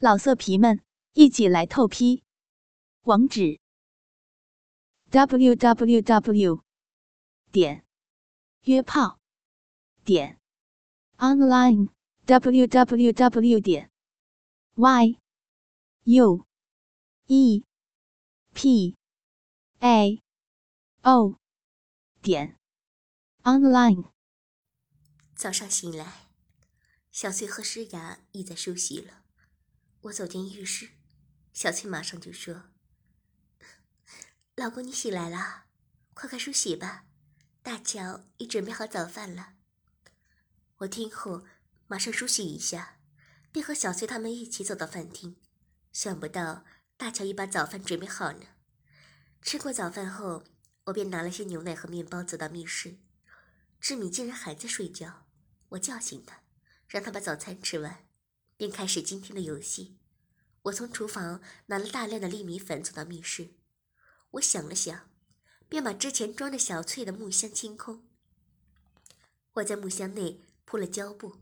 老色皮们，一起来透批！网址：w w w 点约炮点 online w w w 点 y u e p a o 点 online。早上醒来，小翠和诗雅已在梳洗了。我走进浴室，小翠马上就说：“老公，你醒来了，快快梳洗吧。大乔已准备好早饭了。”我听后马上梳洗一下，便和小翠他们一起走到饭厅。想不到大乔已把早饭准备好呢。吃过早饭后，我便拿了些牛奶和面包走到密室。志敏竟然还在睡觉，我叫醒他，让他把早餐吃完。便开始今天的游戏。我从厨房拿了大量的粒米粉，走到密室。我想了想，便把之前装着小翠的木箱清空。我在木箱内铺了胶布，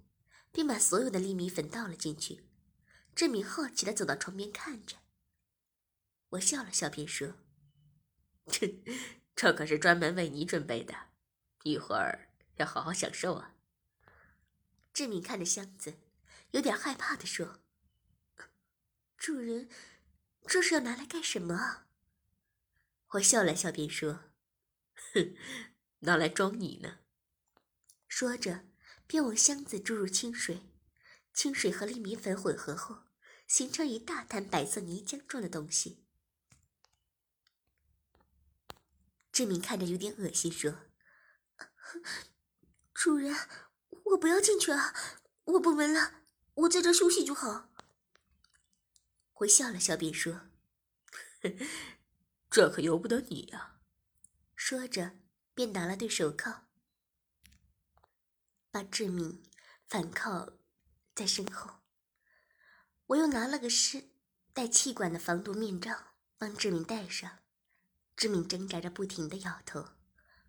并把所有的粒米粉倒了进去。志敏好奇地走到床边看着。我笑了笑，便说：“这可是专门为你准备的，一会儿要好好享受啊。”志敏看着箱子。有点害怕的说：“主人，这是要拿来干什么啊？”我笑了笑，便说：“哼，拿来装你呢。”说着，便往箱子注入清水。清水和粒米粉混合后，形成一大滩白色泥浆状的东西。志明看着有点恶心，说：“主人，我不要进去啊，我不闻了。”我在这休息就好。我笑了笑，便说：“ 这可由不得你呀。”说着，便拿了对手铐，把志敏反铐在身后。我又拿了个湿带气管的防毒面罩，帮志敏戴上。志敏挣扎着，不停的摇头。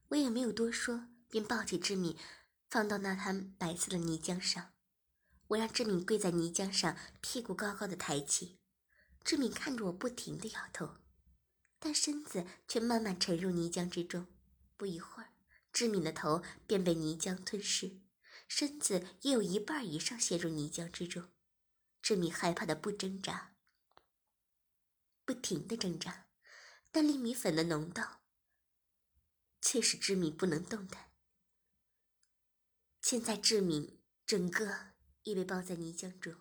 我也没有多说，便抱起志敏，放到那滩白色的泥浆上。我让志敏跪在泥浆上，屁股高高的抬起。志敏看着我，不停的摇头，但身子却慢慢沉入泥浆之中。不一会儿，志敏的头便被泥浆吞噬，身子也有一半以上陷入泥浆之中。志敏害怕的不挣扎，不停的挣扎，但粒米粉的浓度却使志敏不能动弹。现在志敏整个。已被包在泥浆中，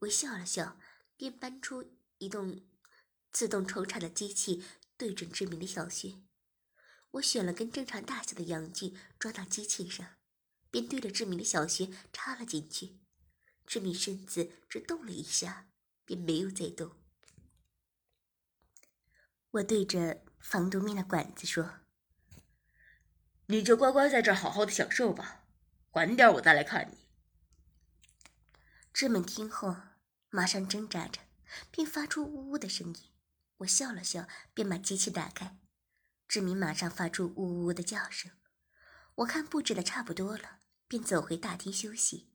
我笑了笑，便搬出一动自动抽插的机器，对准志明的小穴。我选了根正常大小的阳具，装到机器上，便对着志明的小穴插了进去。志明身子只动了一下，便没有再动。我对着防毒面的管子说：“你就乖乖在这儿好好的享受吧，晚点我再来看你。”志敏听后，马上挣扎着，并发出呜呜的声音。我笑了笑，便把机器打开。志敏马上发出呜呜的叫声。我看布置的差不多了，便走回大厅休息。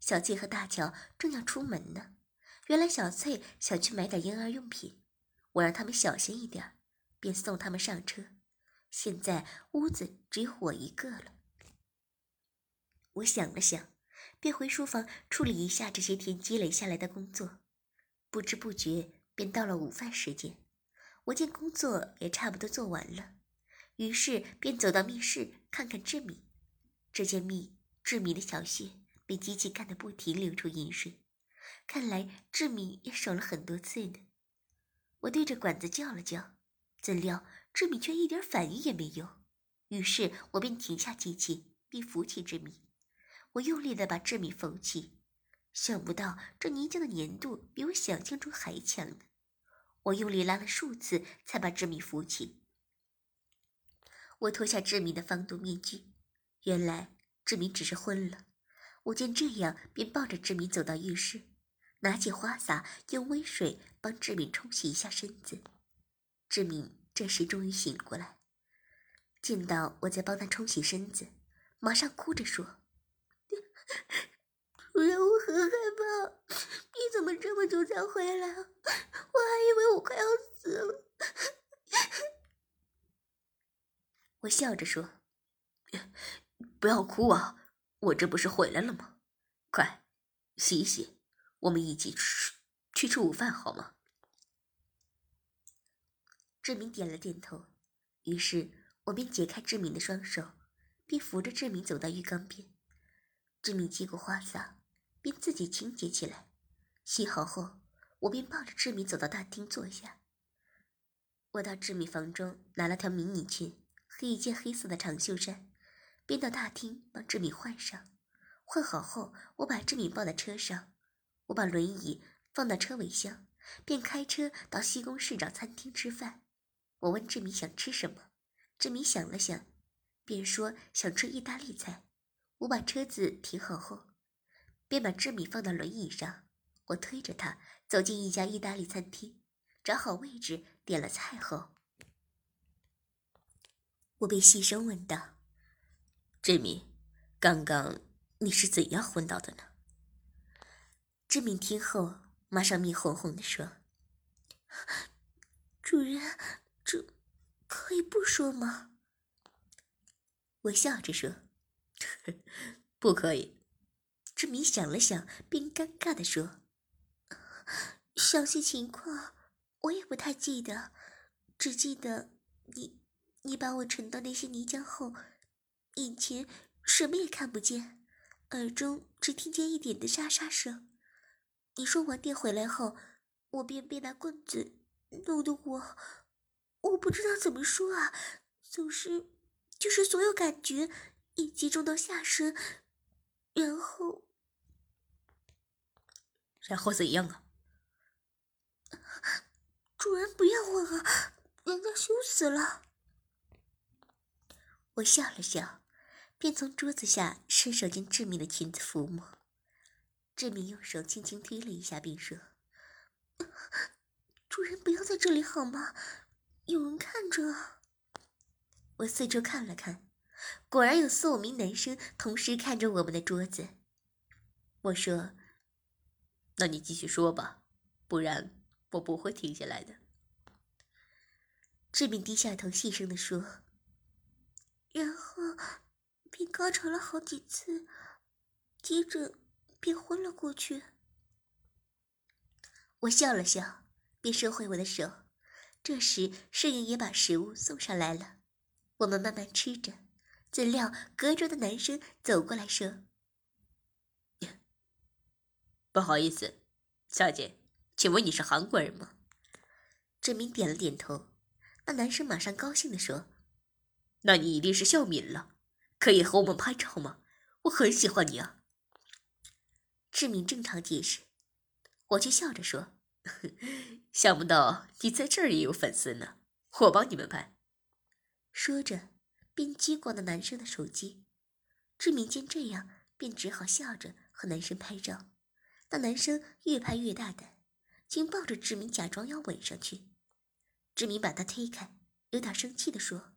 小翠和大乔正要出门呢。原来小翠想去买点婴儿用品，我让他们小心一点，便送他们上车。现在屋子只有我一个了。我想了想。便回书房处理一下这些天积累下来的工作，不知不觉便到了午饭时间。我见工作也差不多做完了，于是便走到密室看看志敏。只见密志敏的小穴被机器干得不停流出饮水，看来志敏也手了很多次呢。我对着管子叫了叫，怎料志敏却一点反应也没有。于是我便停下机器，并扶起志敏。我用力的把志敏扶起，想不到这泥浆的粘度比我想象中还强呢。我用力拉了数次，才把志敏扶起。我脱下志敏的防毒面具，原来志敏只是昏了。我见这样，便抱着志敏走到浴室，拿起花洒，用温水帮志敏冲洗一下身子。志敏这时终于醒过来，见到我在帮他冲洗身子，马上哭着说。主 人，我很害怕，你怎么这么久才回来？我还以为我快要死了。我笑着说：“不要哭啊，我这不是回来了吗？快，洗洗，我们一起吃去吃午饭好吗？”志明点了点头，于是我便解开志明的双手，并扶着志明走到浴缸边。志敏接过花洒，便自己清洁起来。洗好后，我便抱着志敏走到大厅坐下。我到志敏房中拿了条迷你裙和一件黑色的长袖衫，便到大厅帮志敏换上。换好后，我把志敏抱在车上，我把轮椅放到车尾箱，便开车到西宫市长餐厅吃饭。我问志明想吃什么，志明想了想，便说想吃意大利菜。我把车子停好后，便把志米放到轮椅上。我推着他走进一家意大利餐厅，找好位置点了菜后，我便细声问道：“志米，刚刚你是怎样昏倒的呢？”志明听后马上面红红的说：“主人。”这可以不说吗？我笑着说：“ 不可以。”志明想了想，便尴尬的说：“详细情况我也不太记得，只记得你你把我沉到那些泥浆后，眼前什么也看不见，耳中只听见一点的沙沙声。你说晚点回来后，我便被那棍子弄得我……”我不知道怎么说啊，总是就是所有感觉也集中到下身，然后，然后怎样啊？主人不要问啊，人家羞死了。我笑了笑，便从桌子下伸手将志明的裙子抚摸。志明用手轻轻推了一下，并说：“ 主人不要在这里好吗？”有人看着，我四周看了看，果然有四五名男生同时看着我们的桌子。我说：“那你继续说吧，不然我不会停下来的。”志明低下头细声的说：“然后便高潮了好几次，接着便昏了过去。”我笑了笑，便收回我的手。这时，侍应也把食物送上来了。我们慢慢吃着，怎料隔桌的男生走过来说：“不好意思，小姐，请问你是韩国人吗？”志明点了点头。那男生马上高兴地说：“那你一定是孝敏了，可以和我们拍照吗？我很喜欢你啊。”志明正常解释，我却笑着说。想不到你在这儿也有粉丝呢，我帮你们拍。说着，便接过了男生的手机。志明见这样，便只好笑着和男生拍照。那男生越拍越大胆，竟抱着志明假装要吻上去。志明把他推开，有点生气地说：“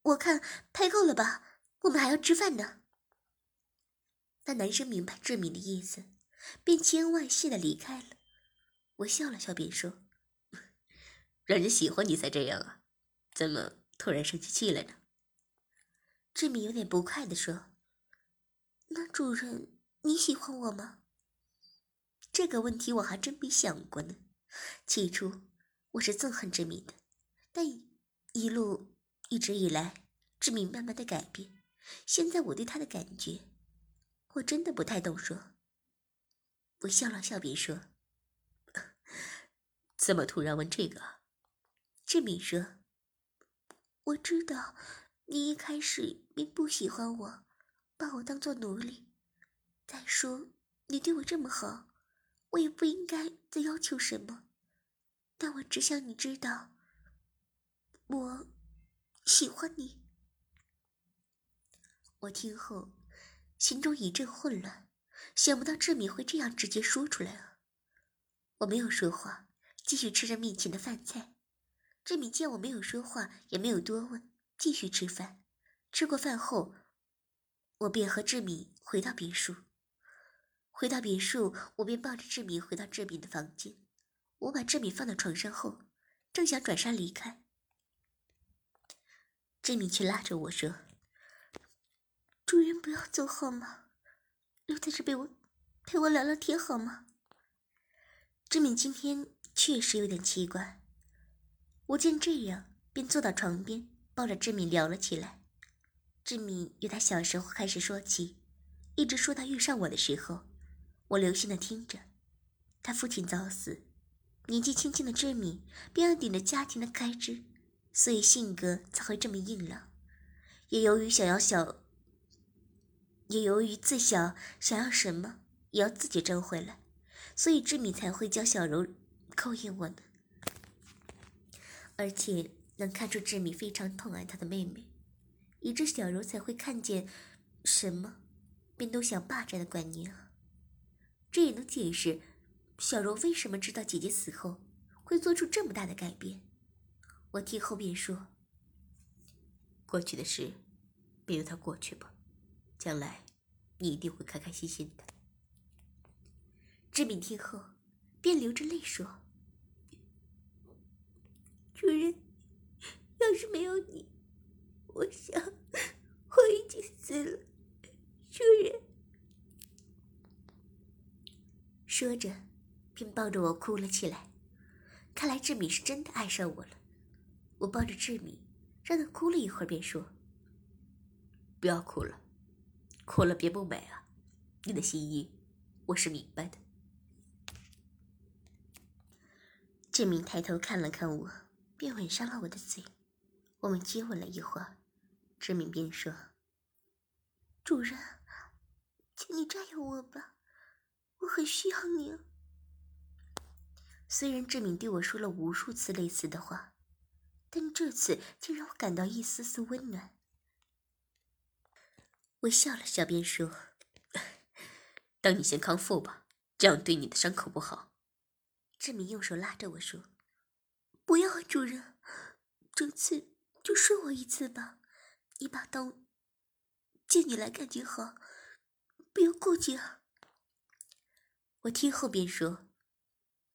我看拍够了吧，我们还要吃饭呢。”那男生明白志明的意思，便千恩万谢的离开了。我笑了笑，便说：“ 让人喜欢你才这样啊，怎么突然生起气来呢？”志敏有点不快的说：“那主人你喜欢我吗？”这个问题我还真没想过呢。起初我是憎恨志敏的，但一路一直以来，志敏慢慢的改变，现在我对他的感觉，我真的不太懂说。我笑了笑，便说。怎么突然问这个？志敏说：“我知道你一开始并不喜欢我，把我当做奴隶。再说你对我这么好，我也不应该再要求什么。但我只想你知道，我喜欢你。”我听后，心中一阵混乱，想不到志敏会这样直接说出来啊！我没有说话。继续吃着面前的饭菜，志敏见我没有说话，也没有多问，继续吃饭。吃过饭后，我便和志敏回到别墅。回到别墅，我便抱着志敏回到志敏的房间。我把志敏放到床上后，正想转身离开，志敏却拉着我说：“主人，不要走好吗？留在这陪我，陪我聊聊天好吗？”志敏今天确实有点奇怪。我见这样，便坐到床边，抱着志敏聊了起来。志敏由他小时候开始说起，一直说到遇上我的时候。我留心的听着，他父亲早死，年纪轻轻的志敏便要顶着家庭的开支，所以性格才会这么硬朗。也由于想要小，也由于自小想要什么也要自己争回来，所以志敏才会教小柔勾引我呢。而且能看出志敏非常痛爱他的妹妹，以致小柔才会看见什么，便都想霸占的观念。这也能解释小柔为什么知道姐姐死后会做出这么大的改变。我听后便说：“过去的事，便由它过去吧，将来你一定会开开心心的。”志敏听后便流着泪说：“主人，要是没有你，我想我已经死了。主人。”说着，便抱着我哭了起来。看来志敏是真的爱上我了。我抱着志敏，让他哭了一会儿，便说：“不要哭了，哭了别不美啊。你的心意，我是明白的。”志敏抬头看了看我，便吻上了我的嘴。我们接吻了一会儿，志敏便说：“主人，请你占有我吧。”我很需要你。虽然志敏对我说了无数次类似的话，但这次竟让我感到一丝丝温暖。我笑了笑，便说：“ 等你先康复吧，这样对你的伤口不好。”志敏用手拉着我说：“不要啊，主人，这次就顺我一次吧。一把刀借你来干就好，不要过节。”我听后便说：“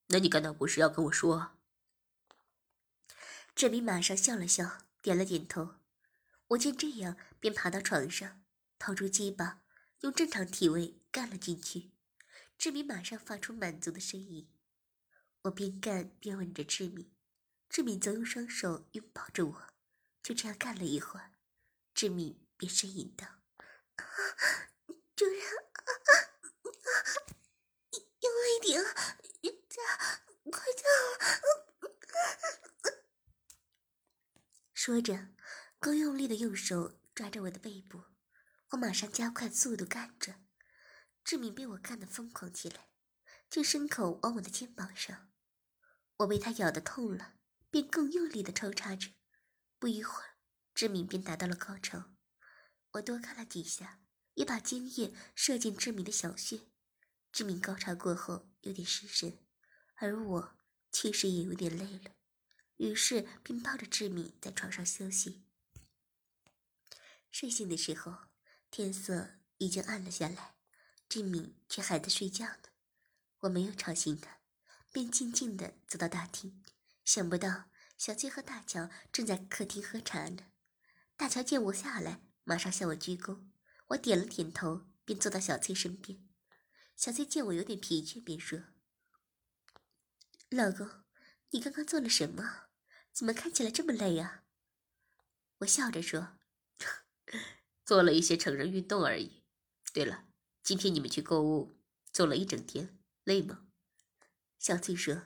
那你干到不是要跟我说？”志明马上笑了笑，点了点头。我见这样，便爬到床上，掏出鸡巴，用正常体位干了进去。志明马上发出满足的声音。我边干边吻着志明，志敏则用双手拥抱着我。就这样干了一会儿，志敏便呻吟道：“主人。”用力点，加快加！说着，更用力的用手抓着我的背部，我马上加快速度干着。志敏被我干得疯狂起来，就伸口往我的肩膀上。我被他咬得痛了，便更用力的抽插着。不一会儿，志敏便达到了高潮。我多看了几下，也把精液射进志敏的小穴。志敏高潮过后有点失神，而我其实也有点累了，于是便抱着志敏在床上休息。睡醒的时候，天色已经暗了下来，志敏却还在睡觉呢。我没有吵醒他，便静静地走到大厅。想不到小翠和大乔正在客厅喝茶呢。大乔见我下来，马上向我鞠躬，我点了点头，便坐到小翠身边。小翠见我有点疲倦，便说：“老公，你刚刚做了什么？怎么看起来这么累啊？”我笑着说：“做了一些成人运动而已。对了，今天你们去购物，走了一整天，累吗？”小翠说：“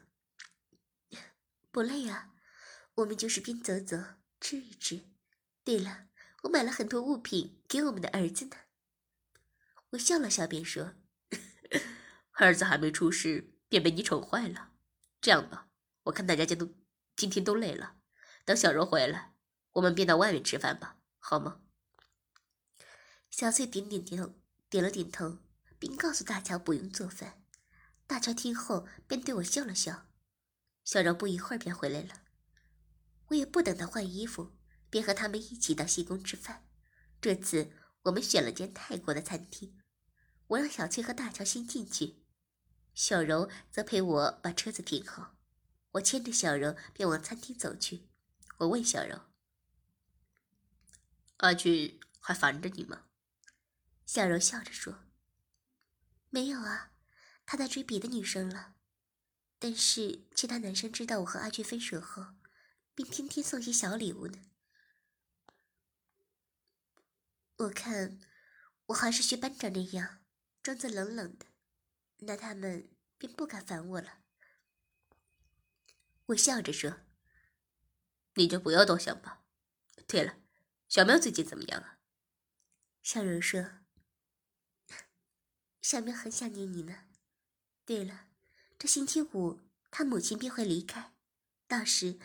不累啊，我们就是边走走，吃一吃。对了，我买了很多物品给我们的儿子呢。”我笑了笑，便说。儿子还没出世，便被你宠坏了。这样吧，我看大家今都今天都累了，等小柔回来，我们便到外面吃饭吧，好吗？小翠点点头，点了点头，并告诉大乔不用做饭。大乔听后便对我笑了笑。小柔不一会儿便回来了，我也不等她换衣服，便和他们一起到西宫吃饭。这次我们选了间泰国的餐厅。我让小翠和大乔先进去，小柔则陪我把车子停好。我牵着小柔便往餐厅走去。我问小柔：“阿俊还烦着你吗？”小柔笑着说：“没有啊，他在追别的女生了。但是其他男生知道我和阿俊分手后，并天天送些小礼物呢。我看我还是学班长那样。”装作冷冷的，那他们便不敢烦我了。我笑着说：“你就不要多想吧。对了，小喵最近怎么样啊？”小柔说：“ 小喵很想念你呢。对了，这星期五他母亲便会离开，到时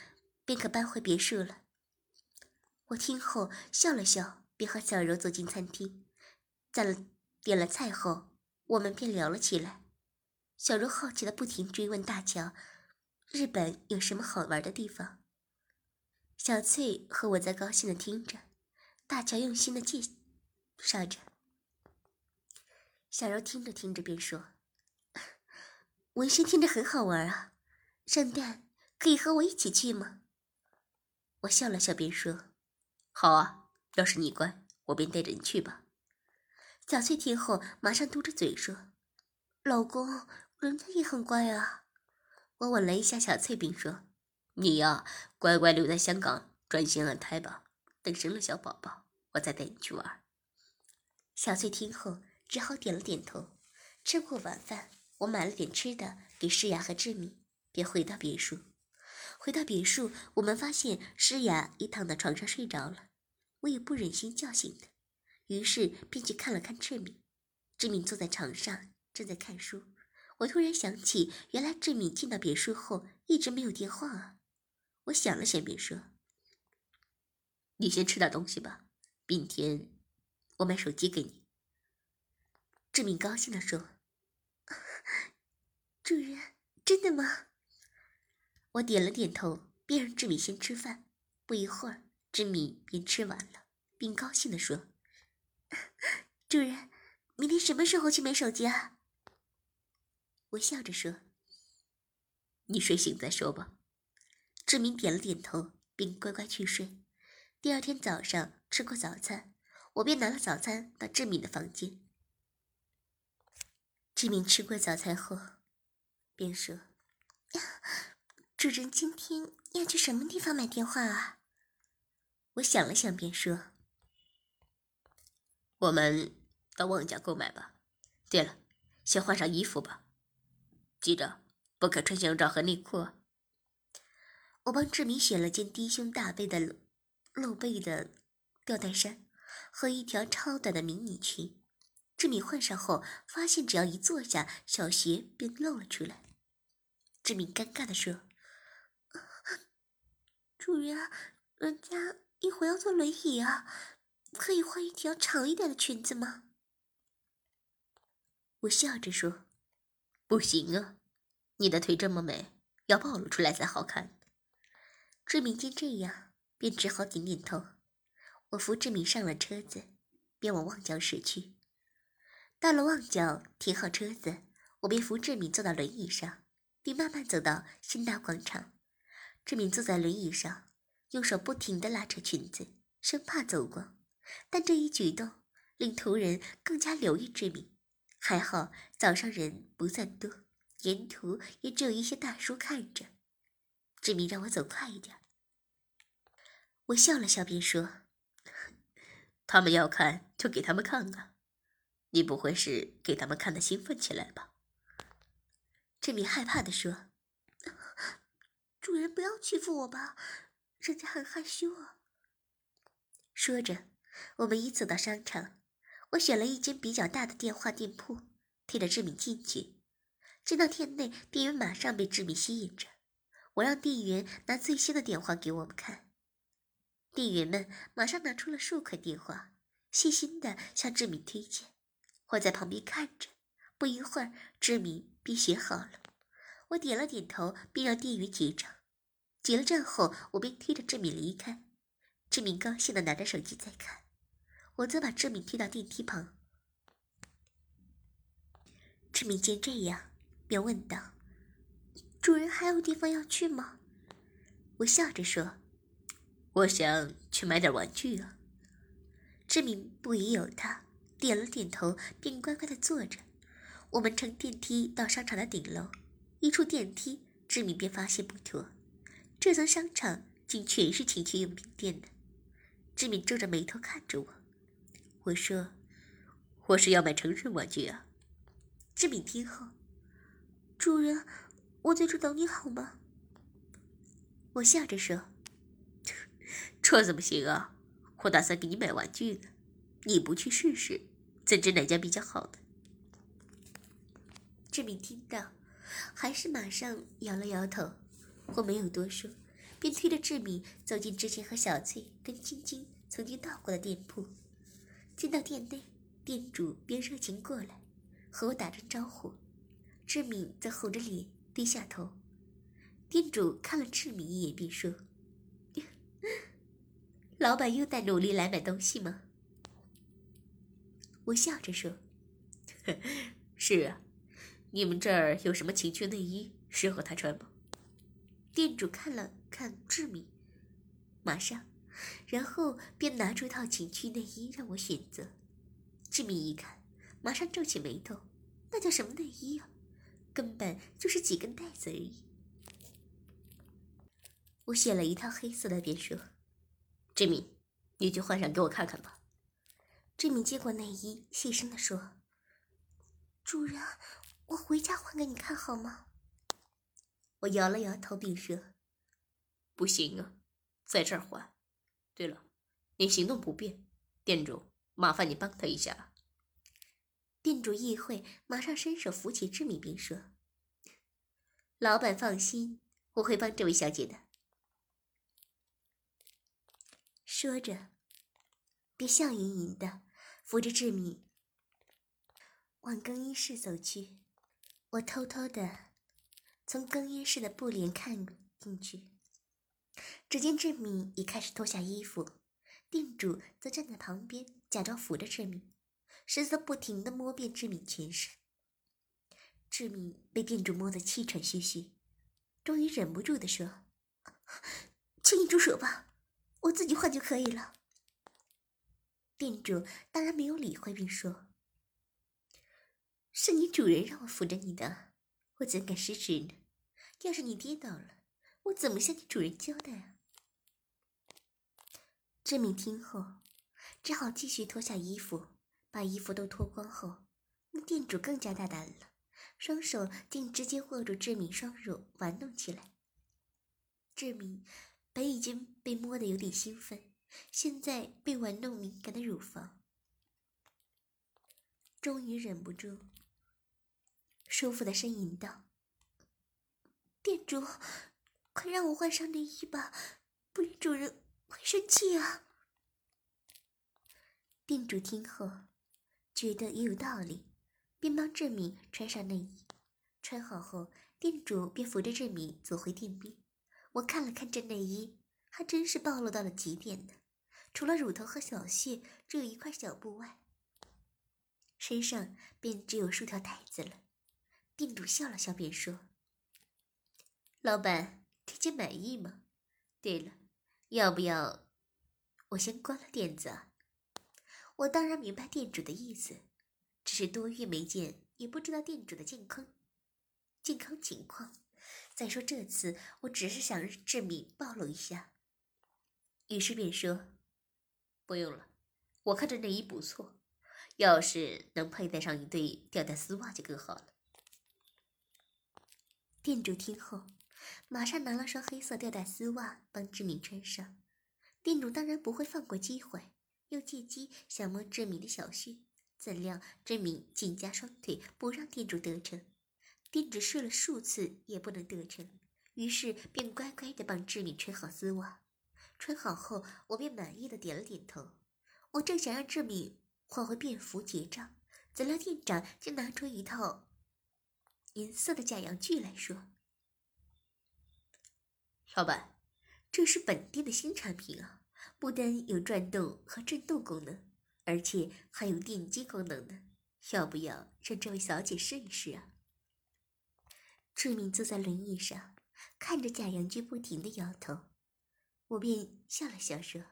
便可搬回别墅了。”我听后笑了笑，便和小柔走进餐厅，在了点了菜后。我们便聊了起来，小柔好奇的不停追问大乔：“日本有什么好玩的地方？”小翠和我在高兴的听着，大乔用心的介绍着。小柔听着听着便说：“文轩听着很好玩啊，圣诞可以和我一起去吗？”我笑了笑便说：“好啊，要是你乖，我便带着你去吧。”小翠听后，马上嘟着嘴说：“老公，人家也很乖啊。”我吻了一下小翠，并说：“你呀，乖乖留在香港专心安胎吧。等生了小宝宝，我再带你去玩。”小翠听后，只好点了点头。吃过晚饭，我买了点吃的给诗雅和志敏，便回到别墅。回到别墅，我们发现诗雅已躺在床上睡着了，我也不忍心叫醒她。于是便去看了看志敏，志敏坐在床上正在看书。我突然想起，原来志敏进到别墅后一直没有电话啊！我想了想，便说：“你先吃点东西吧，明天我买手机给你。”志敏高兴地说：“主人，真的吗？”我点了点头，便让志敏先吃饭。不一会儿，志敏便吃完了，并高兴地说。主人，明天什么时候去买手机啊？我笑着说：“你睡醒再说吧。”志明点了点头，并乖乖去睡。第二天早上吃过早餐，我便拿了早餐到志敏的房间。志明吃过早餐后，便说：“主人今天要去什么地方买电话啊？”我想了想，便说。我们到旺家购买吧。对了，先换上衣服吧，记着不可穿胸罩和内裤。我帮志明选了件低胸大背的露背的吊带衫和一条超短的迷你裙。志明换上后，发现只要一坐下，小鞋便露了出来。志明尴尬的说：“主人，人家一会要坐轮椅啊。”可以换一条长一点的裙子吗？我笑着说：“不行啊，你的腿这么美，要暴露出来才好看。”志明见这样，便只好点点头。我扶志明上了车子，便往旺角驶去。到了旺角，停好车子，我便扶志明坐到轮椅上，并慢慢走到新大广场。志明坐在轮椅上，用手不停地拉扯裙子，生怕走光。但这一举动令途人更加留意志明。还好早上人不算多，沿途也只有一些大叔看着。志明让我走快一点。我笑了笑，便说：“ 他们要看就给他们看啊，你不会是给他们看的兴奋起来吧？”志敏害怕的说：“主人不要欺负我吧，人家很害羞啊。”说着。我们一走到商场，我选了一间比较大的电话店铺，推着志敏进去。进到店内，店员马上被志敏吸引着。我让店员拿最新的电话给我们看，店员们马上拿出了数款电话，细心的向志敏推荐。我在旁边看着，不一会儿，志敏便写好了。我点了点头，便让店员结账。结了账后，我便推着志敏离开。志敏高兴的拿着手机在看。我则把志敏推到电梯旁。志明见这样，便问道：“主人还有地方要去吗？”我笑着说：“我想去买点玩具啊。”志明不疑有他，点了点头，便乖乖的坐着。我们乘电梯到商场的顶楼，一出电梯，志敏便发现不妥，这层商场竟全是情趣用品店的。志敏皱着眉头看着我，我说：“我是要买成人玩具啊。”志敏听后，主人，我在这等你好吗？我笑着说：“ 这怎么行啊？我打算给你买玩具呢，你不去试试，怎知哪家比较好呢？”志敏听到，还是马上摇了摇头。我没有多说，便推着志敏走进之前和小翠跟晶晶曾经到过的店铺。进到店内，店主便热情过来。和我打声招呼，志敏则红着脸低下头。店主看了志敏一眼，便说：“老板又在努力来买东西吗？”我笑着说：“ 是啊，你们这儿有什么情趣内衣适合他穿吗？”店主看了看志敏，马上，然后便拿出一套情趣内衣让我选择。志敏一看。马上皱起眉头，那叫什么内衣啊？根本就是几根带子而已。我选了一套黑色的，便说：“志敏，你就换上给我看看吧。”志敏接过内衣，细声的说：“主人，我回家换给你看好吗？”我摇了摇头，并说：“不行啊，在这儿换。对了，你行动不便，店主，麻烦你帮他一下。”店主意会，马上伸手扶起志敏，并说：“老板放心，我会帮这位小姐的。”说着，便笑盈盈的扶着志敏往更衣室走去。我偷偷的从更衣室的布帘看进去，只见志敏已开始脱下衣服，店主则站在旁边，假装扶着志敏。神色不停的摸遍志敏全身，志敏被店主摸得气喘吁吁，终于忍不住的说：“请你住手吧，我自己换就可以了。”店主当然没有理会，并说：“是你主人让我扶着你的，我怎敢失职呢？要是你跌倒了，我怎么向你主人交代啊？”志敏听后，只好继续脱下衣服。把衣服都脱光后，那店主更加大胆了，双手竟直接握住志敏双乳玩弄起来。志敏本已经被摸得有点兴奋，现在被玩弄敏感的乳房，终于忍不住，舒服的呻吟道：“店主，快让我换上内衣吧，不然主人会生气啊！”店主听后。觉得也有道理，便帮志敏穿上内衣。穿好后，店主便扶着志敏走回店边。我看了看这内衣，还真是暴露到了极点呢。除了乳头和小穴只有一块小布外，身上便只有数条带子了。店主笑了笑，便说：“老板，这件满意吗？对了，要不要我先关了店子啊？”我当然明白店主的意思，只是多月没见，也不知道店主的健康健康情况。再说这次我只是想让志敏暴露一下，于是便说：“不用了，我看这内衣不错，要是能佩戴上一对吊带丝袜就更好了。”店主听后，马上拿了双黑色吊带丝袜帮志敏穿上。店主当然不会放过机会。又借机想摸志敏的小穴，怎料志敏紧夹双腿，不让店主得逞。店主试了数次也不能得逞，于是便乖乖的帮志敏穿好丝袜。穿好后，我便满意的点了点头。我正想让志敏换回便服结账，怎料店长竟拿出一套银色的假阳具来说：“老板，这是本店的新产品啊。”不单有转动和震动功能，而且还有电击功能呢。要不要让这位小姐试一试啊？志敏坐在轮椅上，看着假阳具不停的摇头，我便笑了笑说：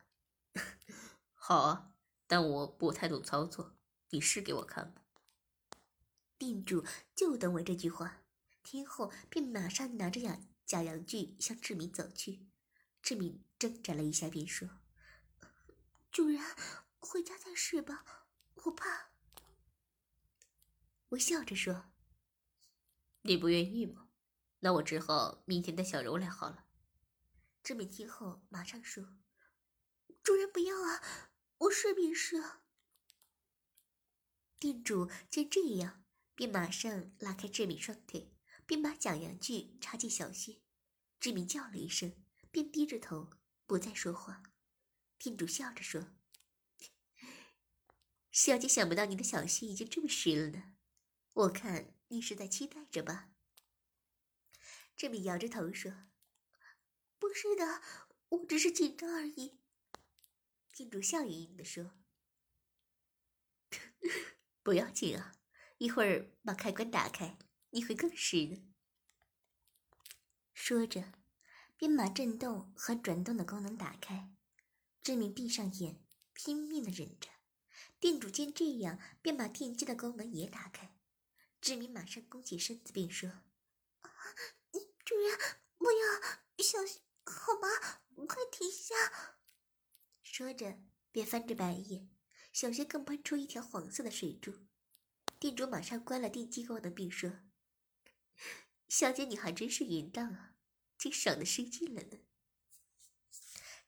“好啊，但我不太懂操作，你试给我看吧。”店主就等我这句话，听后便马上拿着贾贾阳具向志明走去。志明挣扎了一下，便说：“主人，回家再试吧，我怕。”我笑着说：“你不愿意吗？那我只好明天带小柔来好了。”志明听后马上说：“主人不要啊，我试便是。”店主见这样，便马上拉开志敏双腿，并把假阳具插进小穴。志敏叫了一声，便低着头不再说话。店主笑着说：“小姐想不到你的小穴已经这么湿了呢。”我看你是在期待着吧？志敏摇着头说：“不是的，我只是紧张而已。”店主笑盈盈的说：“不要紧啊，一会儿把开关打开，你会更湿的。”说着，便把震动和转动的功能打开。志明闭上眼，拼命的忍着。店主见这样，便把电机的功能也打开。志明马上弓起身子，并说：“主人，不要，小心，好吗？快停下！”说着，便翻着白眼，小穴更喷出一条黄色的水柱。店主马上关了电击功能，并说：“小姐，你还真是淫荡啊，竟爽的失禁了呢。”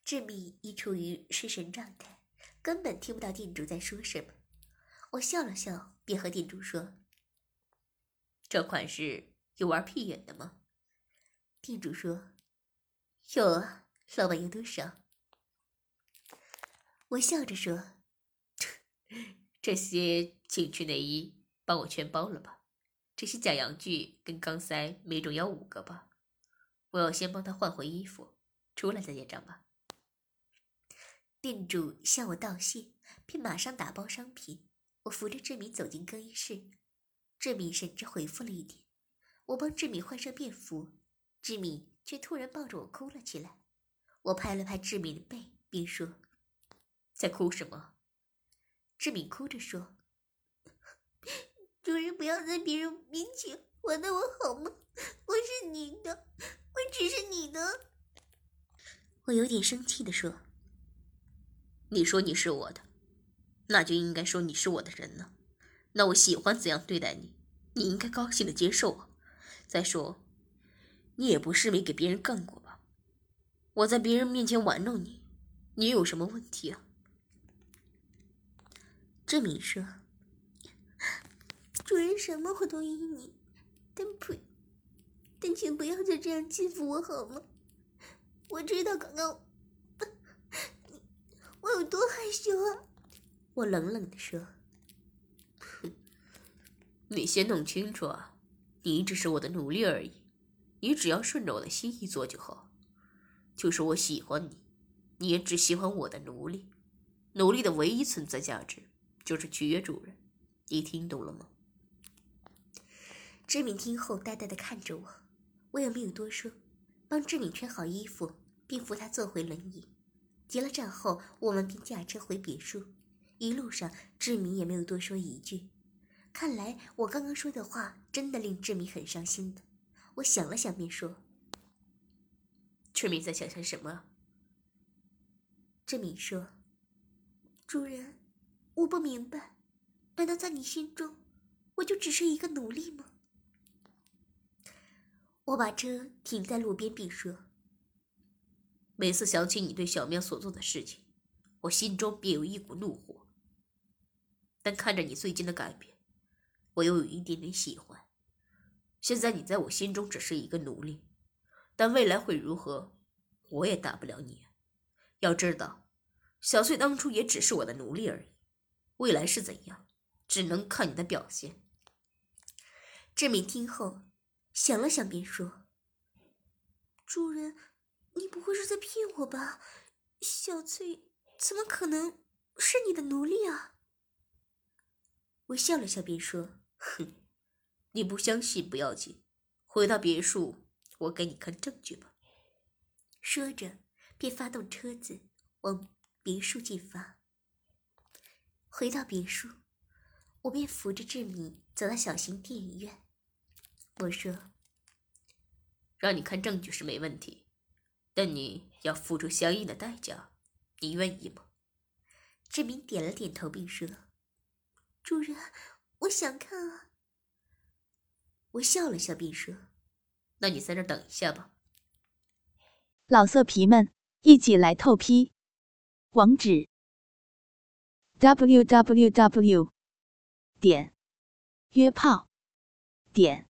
志敏已处于失神状态，根本听不到店主在说什么。我笑了笑，便和店主说。这款式有玩屁眼的吗？店主说：“有啊，老板有多少？”我笑着说：“ 这些情趣内衣帮我全包了吧？这些假阳具跟钢塞每种要五个吧？我要先帮他换回衣服，出来再结账吧。”店主向我道谢，便马上打包商品。我扶着志敏走进更衣室。志敏神志恢复了一点，我帮志敏换上便服，志敏却突然抱着我哭了起来。我拍了拍志敏的背，并说：“在哭什么？”志敏哭着说：“主人不要在别人面前玩弄我好吗？我是你的，我只是你的。”我有点生气的说：“你说你是我的，那就应该说你是我的人呢。”那我喜欢怎样对待你，你应该高兴的接受啊。再说，你也不是没给别人干过吧？我在别人面前玩弄你，你有什么问题啊？志敏说：“主人什么我都依你，但不，但请不要再这样欺负我好吗？我知道刚刚我有多害羞啊。”我冷冷的说。你先弄清楚啊，你只是我的奴隶而已，你只要顺着我的心意做就好。就是我喜欢你，你也只喜欢我的奴隶。奴隶的唯一存在价值就是取悦主人，你听懂了吗？志敏听后呆呆的看着我，我也没有多说，帮志敏穿好衣服，并扶他坐回轮椅。结了账后，我们便驾车回别墅。一路上，志敏也没有多说一句。看来我刚刚说的话真的令志敏很伤心的。我想了想，便说：“志敏在想些什么？”志敏说：“主人，我不明白，难道在你心中，我就只是一个奴隶吗？”我把车停在路边，并说：“每次想起你对小喵所做的事情，我心中便有一股怒火。但看着你最近的改变。”我又有一点点喜欢。现在你在我心中只是一个奴隶，但未来会如何，我也打不了你。要知道，小翠当初也只是我的奴隶而已，未来是怎样，只能看你的表现。志明听后想了想，便说：“主人，你不会是在骗我吧？小翠怎么可能是你的奴隶啊？”我笑了笑，便说：“哼，你不相信不要紧，回到别墅，我给你看证据吧。”说着，便发动车子往别墅进发。回到别墅，我便扶着志敏走到小型电影院。我说：“让你看证据是没问题，但你要付出相应的代价，你愿意吗？”志明点了点头，并说：“主人，我想看啊。”我笑了笑，并说：“那你在这等一下吧。”老色皮们，一起来透批！网址：w w w. 点约炮点